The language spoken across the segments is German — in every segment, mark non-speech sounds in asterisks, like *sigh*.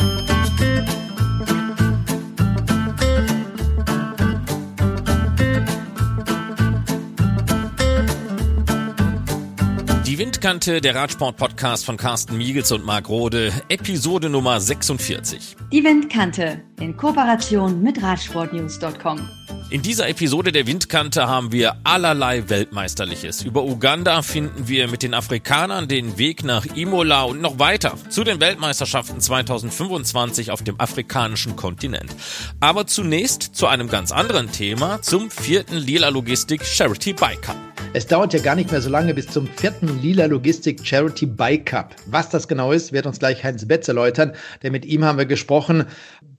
Die Windkante, der Radsport-Podcast von Carsten Miegels und Marc Rode, Episode Nummer 46. Die Windkante in Kooperation mit Radsportnews.com. In dieser Episode der Windkante haben wir allerlei Weltmeisterliches. Über Uganda finden wir mit den Afrikanern den Weg nach Imola und noch weiter zu den Weltmeisterschaften 2025 auf dem afrikanischen Kontinent. Aber zunächst zu einem ganz anderen Thema, zum vierten Lila Logistik Charity Bike Cup. Es dauert ja gar nicht mehr so lange bis zum vierten Lila Logistik Charity Bike Cup. Was das genau ist, wird uns gleich Heinz Betz erläutern, denn mit ihm haben wir gesprochen.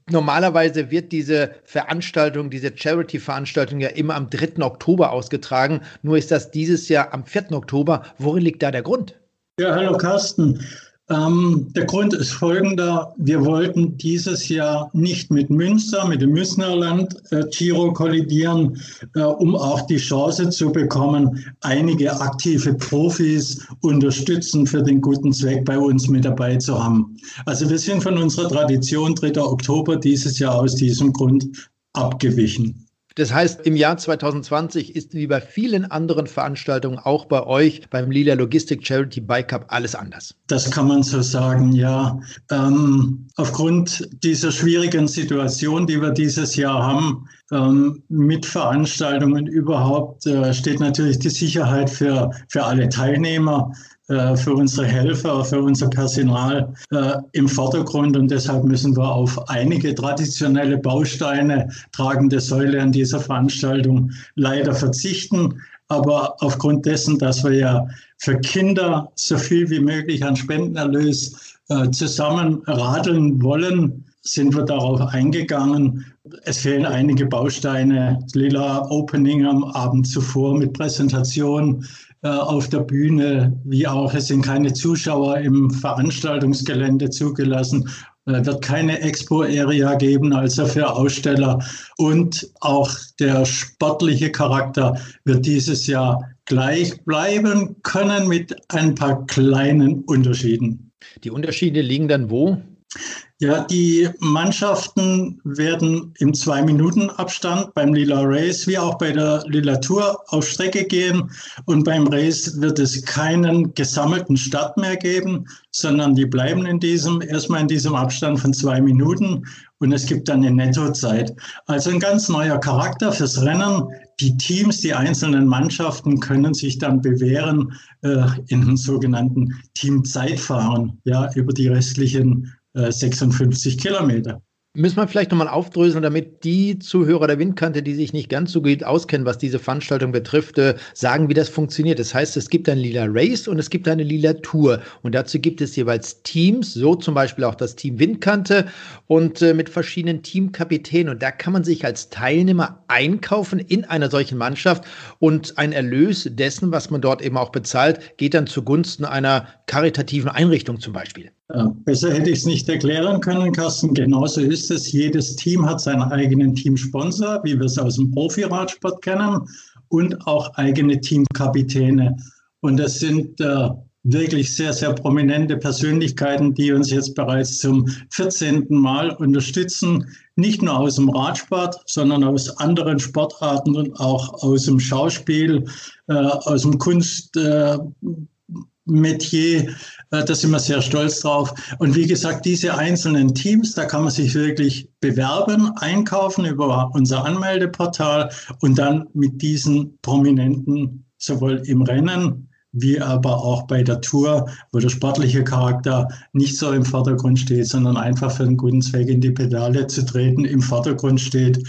Normalerweise wird diese Veranstaltung, diese Charity-Veranstaltung ja immer am 3. Oktober ausgetragen. Nur ist das dieses Jahr am 4. Oktober. Worin liegt da der Grund? Ja, hallo Carsten. Ähm, der Grund ist folgender. Wir wollten dieses Jahr nicht mit Münster, mit dem Müsnerland äh, Giro kollidieren, äh, um auch die Chance zu bekommen, einige aktive Profis unterstützen für den guten Zweck bei uns mit dabei zu haben. Also wir sind von unserer Tradition 3. Oktober dieses Jahr aus diesem Grund abgewichen. Das heißt, im Jahr 2020 ist wie bei vielen anderen Veranstaltungen auch bei euch beim Lila Logistik Charity Bike Cup alles anders. Das kann man so sagen, ja. Ähm, aufgrund dieser schwierigen Situation, die wir dieses Jahr haben, ähm, mit Veranstaltungen überhaupt, äh, steht natürlich die Sicherheit für, für alle Teilnehmer für unsere Helfer, für unser Personal äh, im Vordergrund und deshalb müssen wir auf einige traditionelle Bausteine, tragende Säule an dieser Veranstaltung leider verzichten. Aber aufgrund dessen, dass wir ja für Kinder so viel wie möglich an Spendenerlös äh, zusammen radeln wollen, sind wir darauf eingegangen. Es fehlen einige Bausteine. Lila Opening am Abend zuvor mit Präsentation äh, auf der Bühne, wie auch es sind keine Zuschauer im Veranstaltungsgelände zugelassen. Es wird keine Expo-Area geben, also für Aussteller. Und auch der sportliche Charakter wird dieses Jahr gleich bleiben können mit ein paar kleinen Unterschieden. Die Unterschiede liegen dann wo? Ja, die Mannschaften werden im Zwei-Minuten-Abstand beim Lila Race wie auch bei der Lila Tour auf Strecke gehen. Und beim Race wird es keinen gesammelten Start mehr geben, sondern die bleiben in diesem, erstmal in diesem Abstand von zwei Minuten. Und es gibt dann eine Nettozeit. Also ein ganz neuer Charakter fürs Rennen. Die Teams, die einzelnen Mannschaften können sich dann bewähren äh, in einem sogenannten Teamzeitfahren, ja, über die restlichen 56 äh, Kilometer. Müssen wir vielleicht nochmal aufdröseln, damit die Zuhörer der Windkante, die sich nicht ganz so gut auskennen, was diese Veranstaltung betrifft, äh, sagen, wie das funktioniert. Das heißt, es gibt ein lila Race und es gibt eine lila Tour. Und dazu gibt es jeweils Teams, so zum Beispiel auch das Team Windkante und äh, mit verschiedenen Teamkapitänen. Und da kann man sich als Teilnehmer einkaufen in einer solchen Mannschaft und ein Erlös dessen, was man dort eben auch bezahlt, geht dann zugunsten einer karitativen Einrichtung zum Beispiel. Besser hätte ich es nicht erklären können, Carsten. Genauso ist es. Jedes Team hat seinen eigenen Teamsponsor, wie wir es aus dem Profi-Radsport kennen, und auch eigene Teamkapitäne. Und das sind äh, wirklich sehr, sehr prominente Persönlichkeiten, die uns jetzt bereits zum 14. Mal unterstützen. Nicht nur aus dem Radsport, sondern aus anderen Sportarten und auch aus dem Schauspiel, äh, aus dem Kunst. Äh, Metier. Äh, da sind wir sehr stolz drauf. Und wie gesagt, diese einzelnen Teams, da kann man sich wirklich bewerben, einkaufen über unser Anmeldeportal und dann mit diesen Prominenten sowohl im Rennen wie aber auch bei der Tour, wo der sportliche Charakter nicht so im Vordergrund steht, sondern einfach für einen guten Zweck in die Pedale zu treten, im Vordergrund steht.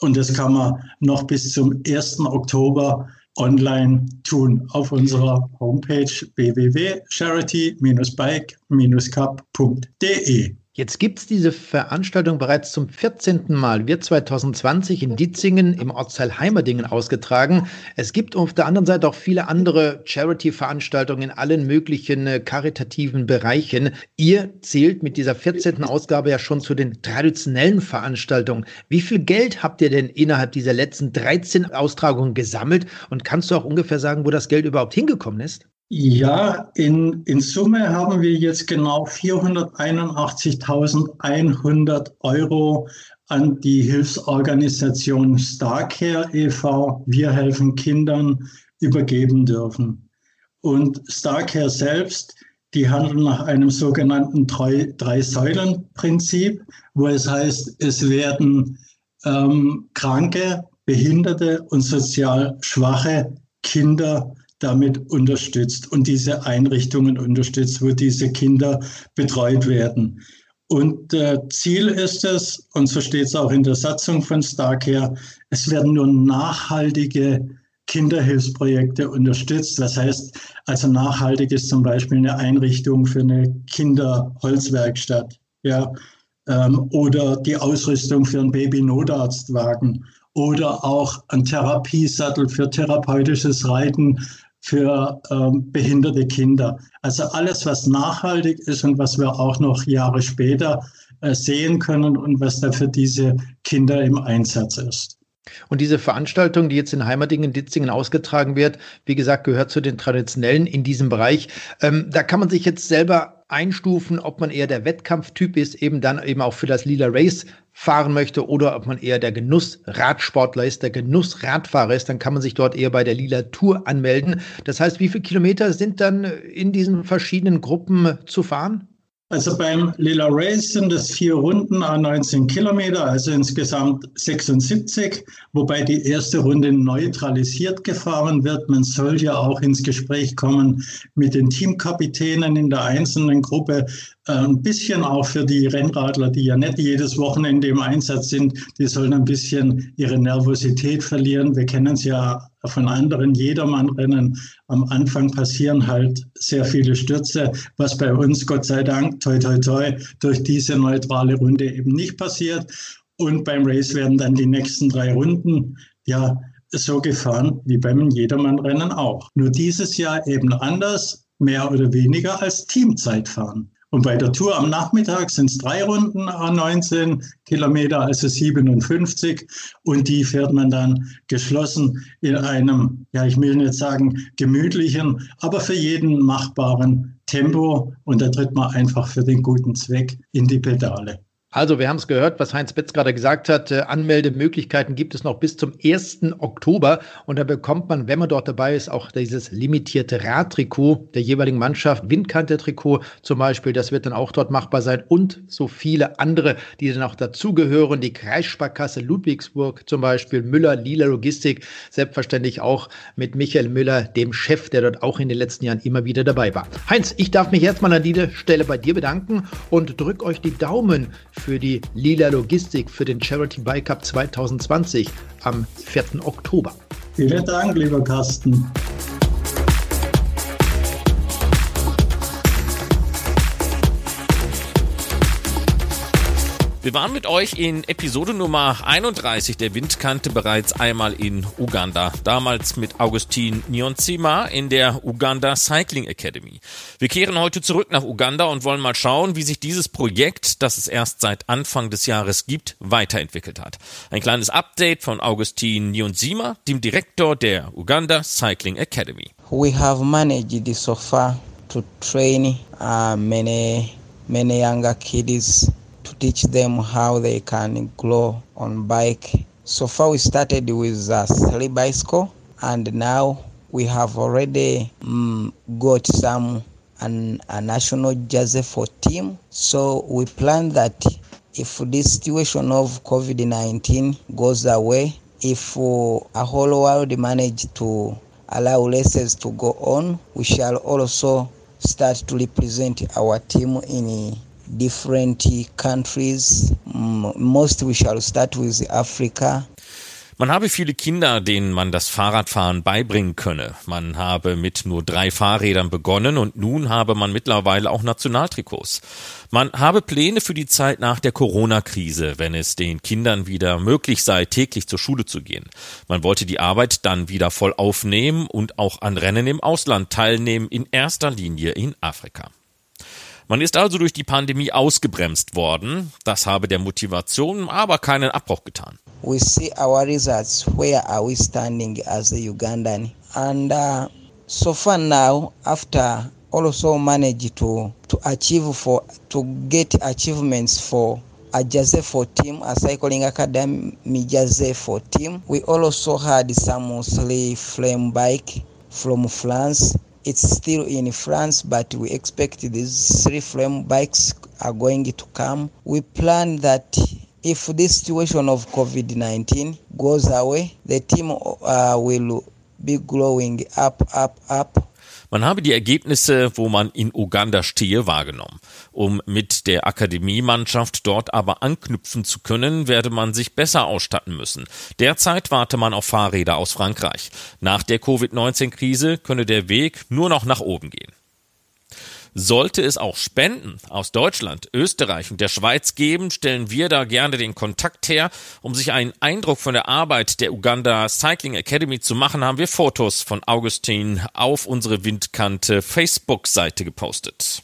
Und das kann man noch bis zum 1. Oktober online tun auf unserer Homepage www.charity-bike-cup.de. Jetzt gibt es diese Veranstaltung bereits zum 14. Mal, wird 2020 in Ditzingen im Ortsteil Heimerdingen ausgetragen. Es gibt auf der anderen Seite auch viele andere Charity-Veranstaltungen in allen möglichen äh, karitativen Bereichen. Ihr zählt mit dieser 14. Ausgabe ja schon zu den traditionellen Veranstaltungen. Wie viel Geld habt ihr denn innerhalb dieser letzten 13 Austragungen gesammelt? Und kannst du auch ungefähr sagen, wo das Geld überhaupt hingekommen ist? Ja, in, in Summe haben wir jetzt genau 481.100 Euro an die Hilfsorganisation Starcare e.V. Wir helfen Kindern übergeben dürfen. Und Starcare selbst, die handeln nach einem sogenannten Drei-Säulen-Prinzip, wo es heißt, es werden ähm, kranke, behinderte und sozial schwache Kinder damit unterstützt und diese Einrichtungen unterstützt, wo diese Kinder betreut werden. Und äh, Ziel ist es, und so steht es auch in der Satzung von Starcare, es werden nur nachhaltige Kinderhilfsprojekte unterstützt. Das heißt, also nachhaltig ist zum Beispiel eine Einrichtung für eine Kinderholzwerkstatt, ja, ähm, oder die Ausrüstung für einen Baby-Notarztwagen oder auch ein Therapiesattel für therapeutisches Reiten für ähm, behinderte Kinder. Also alles, was nachhaltig ist und was wir auch noch Jahre später äh, sehen können und was da für diese Kinder im Einsatz ist. Und diese Veranstaltung, die jetzt in Heimatingen, Ditzingen ausgetragen wird, wie gesagt, gehört zu den traditionellen in diesem Bereich. Ähm, da kann man sich jetzt selber einstufen, ob man eher der Wettkampftyp ist, eben dann eben auch für das Lila Race fahren möchte oder ob man eher der Genuss-Radsportler ist, der Genuss-Radfahrer ist, dann kann man sich dort eher bei der Lila Tour anmelden. Das heißt, wie viele Kilometer sind dann in diesen verschiedenen Gruppen zu fahren? Also beim Lila Race sind es vier Runden a 19 Kilometer, also insgesamt 76, wobei die erste Runde neutralisiert gefahren wird. Man soll ja auch ins Gespräch kommen mit den Teamkapitänen in der einzelnen Gruppe, äh, ein bisschen auch für die Rennradler, die ja nicht jedes Wochenende im Einsatz sind, die sollen ein bisschen ihre Nervosität verlieren. Wir kennen es ja von anderen Jedermannrennen. Am Anfang passieren halt sehr viele Stürze, was bei uns, Gott sei Dank, toi, toi, toi, durch diese neutrale Runde eben nicht passiert. Und beim Race werden dann die nächsten drei Runden, ja, so gefahren wie beim Jedermannrennen auch. Nur dieses Jahr eben anders, mehr oder weniger als Teamzeitfahren. Und bei der Tour am Nachmittag sind es drei Runden a 19 Kilometer, also 57. Und die fährt man dann geschlossen in einem, ja, ich will nicht sagen gemütlichen, aber für jeden machbaren Tempo. Und da tritt man einfach für den guten Zweck in die Pedale. Also, wir haben es gehört, was Heinz Betz gerade gesagt hat. Äh, Anmeldemöglichkeiten gibt es noch bis zum 1. Oktober. Und da bekommt man, wenn man dort dabei ist, auch dieses limitierte Radtrikot der jeweiligen Mannschaft. Windkante-Trikot zum Beispiel, das wird dann auch dort machbar sein. Und so viele andere, die dann auch dazugehören. Die Kreissparkasse Ludwigsburg zum Beispiel, Müller, Lila Logistik. Selbstverständlich auch mit Michael Müller, dem Chef, der dort auch in den letzten Jahren immer wieder dabei war. Heinz, ich darf mich erstmal an dieser Stelle bei dir bedanken und drück euch die Daumen für die Lila Logistik für den Charity Bike Cup 2020 am 4. Oktober. Vielen Dank, lieber Carsten. Wir waren mit euch in Episode Nummer 31 der Windkante bereits einmal in Uganda. Damals mit Augustin Nyonzima in der Uganda Cycling Academy. Wir kehren heute zurück nach Uganda und wollen mal schauen, wie sich dieses Projekt, das es erst seit Anfang des Jahres gibt, weiterentwickelt hat. Ein kleines Update von Augustin Nyonzima, dem Direktor der Uganda Cycling Academy. We have managed so far to train uh, many, many younger kids to teach them how they can grow on bike. So far we started with a silly bicycle and now we have already um, got some an, a national jersey for team. So we plan that if this situation of COVID-19 goes away, if uh, a whole world manage to allow races to go on, we shall also start to represent our team in different countries. Most we shall start with Africa. Man habe viele Kinder, denen man das Fahrradfahren beibringen könne. Man habe mit nur drei Fahrrädern begonnen und nun habe man mittlerweile auch Nationaltrikots. Man habe Pläne für die Zeit nach der Corona-Krise, wenn es den Kindern wieder möglich sei, täglich zur Schule zu gehen. Man wollte die Arbeit dann wieder voll aufnehmen und auch an Rennen im Ausland teilnehmen, in erster Linie in Afrika. Man ist also durch die Pandemie ausgebremst worden. Das habe der Motivation aber keinen Abbruch getan. We see our results. Where are we standing as a Ugandan? And uh, So far now, after also manage to to achieve for to get achievements for a for team, a cycling academy for team. We also had some sleigh flame bike from France. It's still in France, but we expect these three frame bikes are going to come. We plan that if this situation of COVID 19 goes away, the team uh, will be growing up, up, up Man habe die Ergebnisse, wo man in Uganda stehe, wahrgenommen. Um mit der Akademiemannschaft dort aber anknüpfen zu können, werde man sich besser ausstatten müssen. Derzeit warte man auf Fahrräder aus Frankreich. Nach der Covid-19-Krise könne der Weg nur noch nach oben gehen. Sollte es auch Spenden aus Deutschland, Österreich und der Schweiz geben, stellen wir da gerne den Kontakt her. Um sich einen Eindruck von der Arbeit der Uganda Cycling Academy zu machen, haben wir Fotos von Augustin auf unsere Windkante Facebook-Seite gepostet.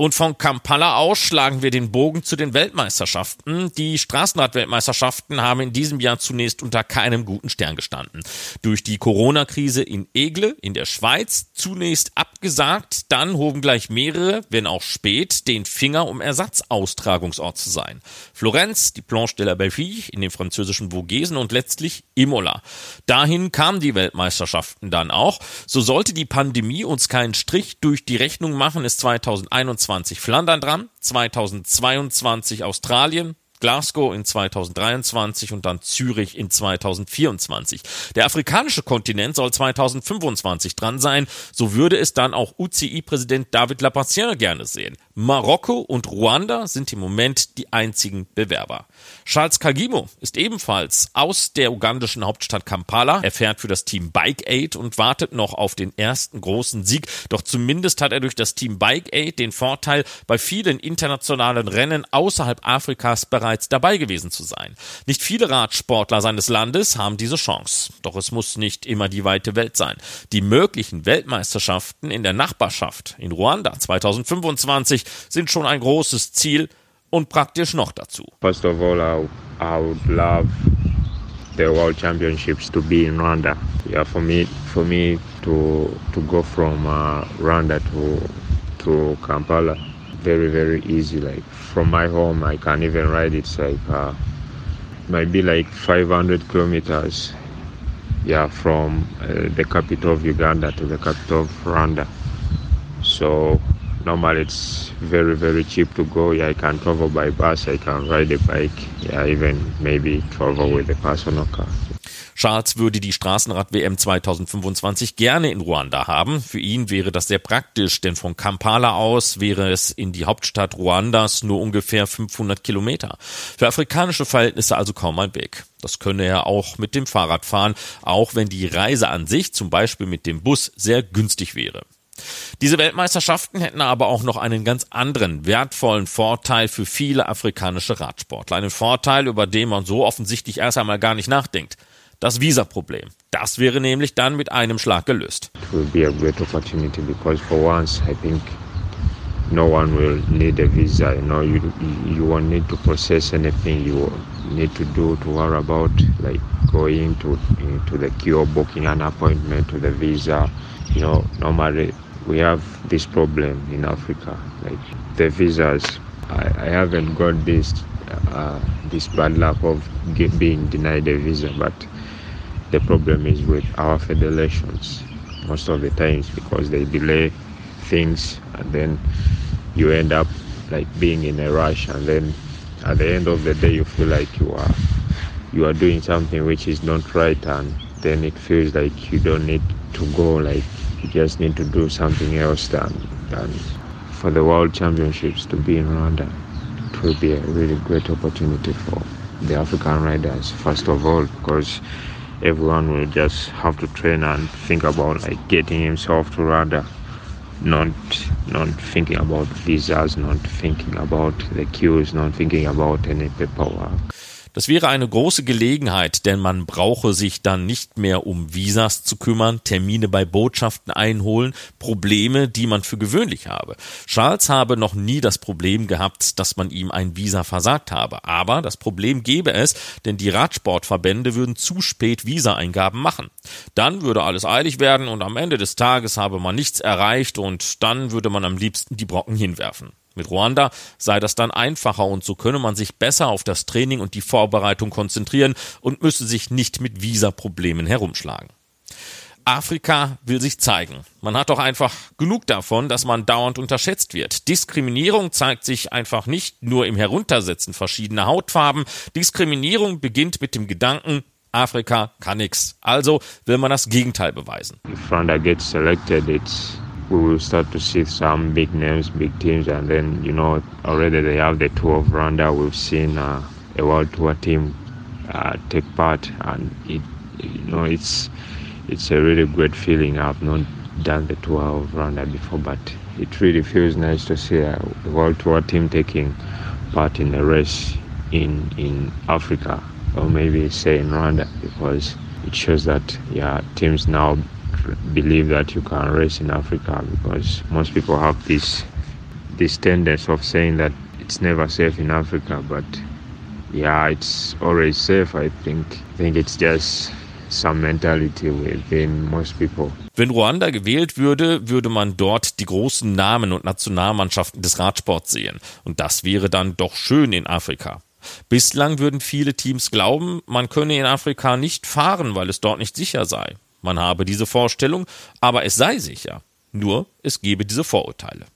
Und von Kampala aus schlagen wir den Bogen zu den Weltmeisterschaften. Die Straßenradweltmeisterschaften haben in diesem Jahr zunächst unter keinem guten Stern gestanden. Durch die Corona-Krise in Egle in der Schweiz zunächst abgesagt, dann hoben gleich mehrere, wenn auch spät, den Finger, um Ersatzaustragungsort zu sein. Florenz, die Planche de la Belleville in den französischen Vogesen und letztlich Imola. Dahin kamen die Weltmeisterschaften dann auch. So sollte die Pandemie uns keinen Strich durch die Rechnung machen, ist 2021 2020 Flandern dran, 2022 Australien, Glasgow in 2023 und dann Zürich in 2024. Der afrikanische Kontinent soll 2025 dran sein. So würde es dann auch UCI-Präsident David Lapacien gerne sehen. Marokko und Ruanda sind im Moment die einzigen Bewerber. Charles Kagimo ist ebenfalls aus der ugandischen Hauptstadt Kampala. Er fährt für das Team Bike Aid und wartet noch auf den ersten großen Sieg. Doch zumindest hat er durch das Team Bike Aid den Vorteil, bei vielen internationalen Rennen außerhalb Afrikas bereits dabei gewesen zu sein. Nicht viele Radsportler seines Landes haben diese Chance. Doch es muss nicht immer die weite Welt sein. Die möglichen Weltmeisterschaften in der Nachbarschaft in Ruanda 2025 sind schon ein großes Ziel und praktisch noch dazu. First of all, I, I would love the World Championships to be in Rwanda. Yeah, for me, for me to to go from uh, Rwanda to to Kampala, very very easy. Like from my home, I can even ride. It's like uh, might be like 500 kilometers. Yeah, from uh, the capital of Uganda to the capital of Rwanda. So normally it's very very cheap to go yeah i can travel by bus i can ride a bike yeah even maybe travel with a personal car Charles würde die Straßenrad-WM 2025 gerne in Ruanda haben. Für ihn wäre das sehr praktisch, denn von Kampala aus wäre es in die Hauptstadt Ruandas nur ungefähr 500 Kilometer. Für afrikanische Verhältnisse also kaum ein Weg. Das könne er auch mit dem Fahrrad fahren, auch wenn die Reise an sich, zum Beispiel mit dem Bus, sehr günstig wäre. Diese Weltmeisterschaften hätten aber auch noch einen ganz anderen wertvollen Vorteil für viele afrikanische Radsportler. Einen Vorteil, über den man so offensichtlich erst einmal gar nicht nachdenkt. Das Visaproblem. Das wäre nämlich dann mit einem Schlag gelöst. It will be a great opportunity because for once I think no one will need a visa. You know, you you won't need to process anything. You need to do to worry about like going to to the queue, booking an appointment to the visa. You know, normally we have this problem in Africa, like the visas. I, I haven't got this uh, this bad luck of get, being denied a visa, but the problem is with our federations most of the times because they delay things and then you end up like being in a rush and then at the end of the day you feel like you are you are doing something which is not right and then it feels like you don't need to go like you just need to do something else than, than for the World Championships to be in Rwanda. It will be a really great opportunity for the African riders, first of all, because everyone will just have to train and think about like getting himself to Rwanda, not not thinking about visas, not thinking about the queues, not thinking about any paperwork. Das wäre eine große Gelegenheit, denn man brauche sich dann nicht mehr um Visas zu kümmern, Termine bei Botschaften einholen, Probleme, die man für gewöhnlich habe. Charles habe noch nie das Problem gehabt, dass man ihm ein Visa versagt habe. Aber das Problem gäbe es, denn die Radsportverbände würden zu spät Visa-Eingaben machen. Dann würde alles eilig werden und am Ende des Tages habe man nichts erreicht und dann würde man am liebsten die Brocken hinwerfen. Mit Ruanda sei das dann einfacher und so könne man sich besser auf das Training und die Vorbereitung konzentrieren und müsse sich nicht mit Visaproblemen herumschlagen. Afrika will sich zeigen. Man hat doch einfach genug davon, dass man dauernd unterschätzt wird. Diskriminierung zeigt sich einfach nicht nur im Heruntersetzen verschiedener Hautfarben. Diskriminierung beginnt mit dem Gedanken, Afrika kann nix. Also will man das Gegenteil beweisen. If Rwanda gets selected, it's we will start to see some big names, big teams, and then you know already they have the tour of Rwanda. We've seen uh, a world tour team uh, take part, and it you know it's it's a really great feeling. I've not done the tour of Rwanda before, but it really feels nice to see a world tour team taking part in a race in in Africa or maybe say in Rwanda because it shows that yeah teams now believe that you can race in Africa because most people have this this tendency of saying that it's never safe in Africa, but yeah, it's always safe. I think. I think it's just some mentality within most people. Wenn Ruanda gewählt würde, würde man dort die großen Namen und Nationalmannschaften des Radsports sehen. Und das wäre dann doch schön in Afrika. Bislang würden viele Teams glauben, man könne in Afrika nicht fahren, weil es dort nicht sicher sei. Man habe diese Vorstellung, aber es sei sicher. Nur es gebe diese Vorurteile.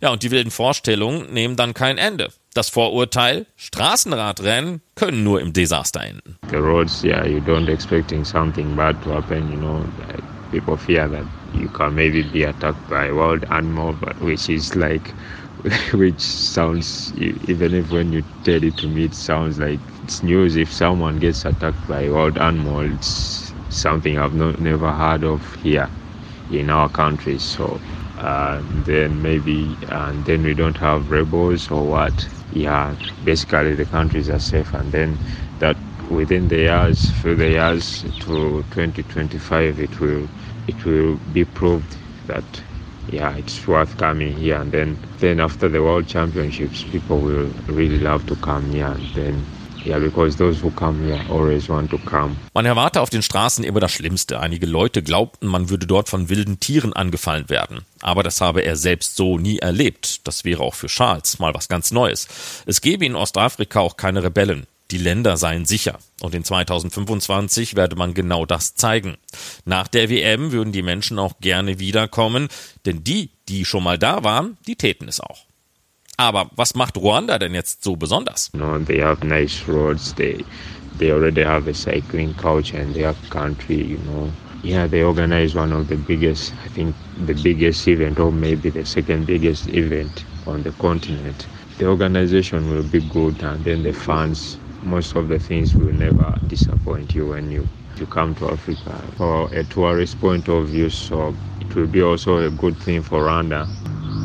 Ja, und die wilden Vorstellungen nehmen dann kein Ende. Das Vorurteil, Straßenradrennen können nur im Desaster enden. The roads, yeah, you don't expecting something bad to happen, you know. People fear that you can maybe be attacked by wild animal, but which is like, *laughs* which sounds, even if when you tell it to me, it sounds like it's news. If someone gets attacked by wild animal, it's something I've not, never heard of here in our country. So uh, then maybe and then we don't have rebels or what. Yeah, basically the countries are safe, and then that within the years, through the years to 2025, it will it will be proved that yeah, it's worth coming here. And then then after the World Championships, people will really love to come here, and then Yeah, because those who come here always want to come. Man erwarte auf den Straßen immer das Schlimmste. Einige Leute glaubten, man würde dort von wilden Tieren angefallen werden. Aber das habe er selbst so nie erlebt. Das wäre auch für Charles mal was ganz Neues. Es gebe in Ostafrika auch keine Rebellen. Die Länder seien sicher. Und in 2025 werde man genau das zeigen. Nach der WM würden die Menschen auch gerne wiederkommen, denn die, die schon mal da waren, die täten es auch. Aber was macht Ruanda denn jetzt so besonders? No, they have nice roads. They they already have a cycling culture in their country. You know, yeah, they organize one of the biggest, I think, the biggest event, or maybe the second biggest event on the continent. The organization will be good, and then the fans. Most of the things will never disappoint you when you you come to Africa for a tourist point of view. So it will be also a good thing for Rwanda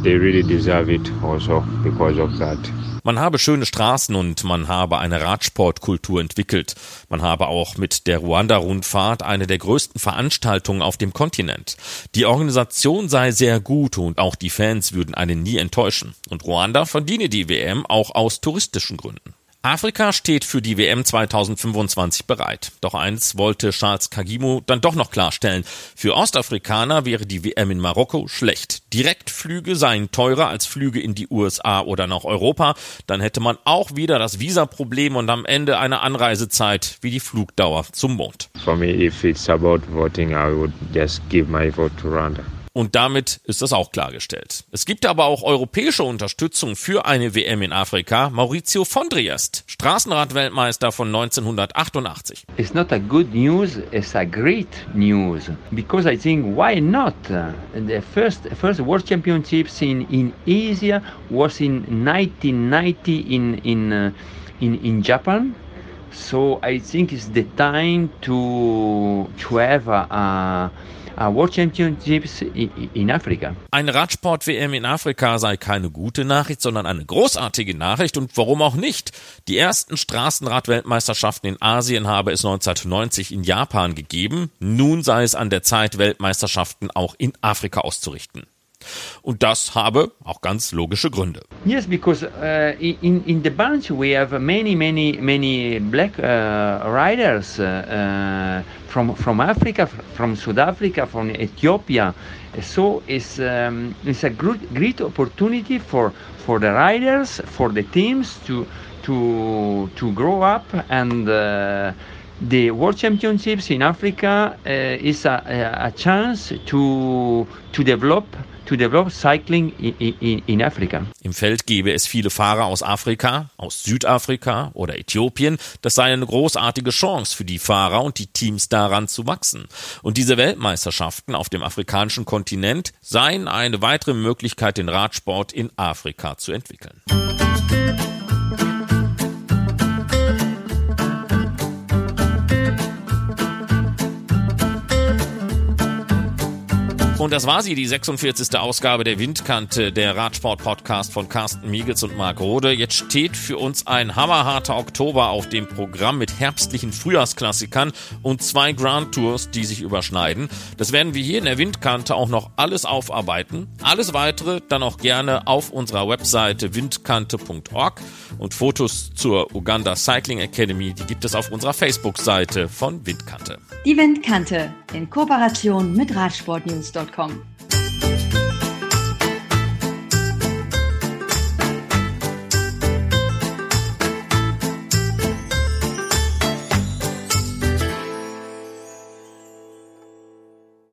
they really deserve it also because of that. Man habe schöne Straßen und man habe eine Radsportkultur entwickelt. Man habe auch mit der Ruanda-Rundfahrt eine der größten Veranstaltungen auf dem Kontinent. Die Organisation sei sehr gut und auch die Fans würden einen nie enttäuschen. Und Ruanda verdiene die WM auch aus touristischen Gründen. Afrika steht für die WM 2025 bereit. Doch eins wollte Charles Kagimo dann doch noch klarstellen. Für Ostafrikaner wäre die WM in Marokko schlecht. Direktflüge seien teurer als Flüge in die USA oder nach Europa. Dann hätte man auch wieder das Visaproblem und am Ende eine Anreisezeit wie die Flugdauer zum Mond. For me, if it's about voting, I would just give my vote to Rwanda. Und damit ist das auch klargestellt. Es gibt aber auch europäische Unterstützung für eine WM in Afrika. Maurizio Fondriest, Straßenradweltmeister von 1988. It's not a good news, it's a great news. Because I think why not? The first, first World Championships in, in Asia was in 1990 in, in, uh, in, in Japan. So I think it's the time to, to have a, a World Championships in, Africa. Eine Radsport-WM in Afrika sei keine gute Nachricht, sondern eine großartige Nachricht und warum auch nicht? Die ersten Straßenrad-Weltmeisterschaften in Asien habe es 1990 in Japan gegeben. Nun sei es an der Zeit, Weltmeisterschaften auch in Afrika auszurichten. Und das habe auch ganz logische Gründe. Yes, because uh, in, in the bunch we have many, many, many black uh, riders uh, from, from Africa, from South Africa, from Ethiopia. So it's, um, it's a great, great opportunity for, for the riders, for the teams to, to, to grow up and uh, the World Championships in Africa uh, is a, a chance to, to develop to develop cycling in, in, Africa. Im Feld gäbe es viele Fahrer aus Afrika, aus Südafrika oder Äthiopien. Das sei eine großartige Chance für die Fahrer und die Teams daran zu wachsen. Und diese Weltmeisterschaften auf dem afrikanischen Kontinent seien eine weitere Möglichkeit, den Radsport in Afrika zu entwickeln. Und das war sie, die 46. Ausgabe der Windkante, der Radsport-Podcast von Carsten Miegels und Marc Rode. Jetzt steht für uns ein hammerharter Oktober auf dem Programm mit herbstlichen Frühjahrsklassikern und zwei Grand Tours, die sich überschneiden. Das werden wir hier in der Windkante auch noch alles aufarbeiten. Alles weitere dann auch gerne auf unserer Webseite windkante.org und Fotos zur Uganda Cycling Academy, die gibt es auf unserer Facebook-Seite von Windkante. Die Windkante in Kooperation mit Radsportnews.com.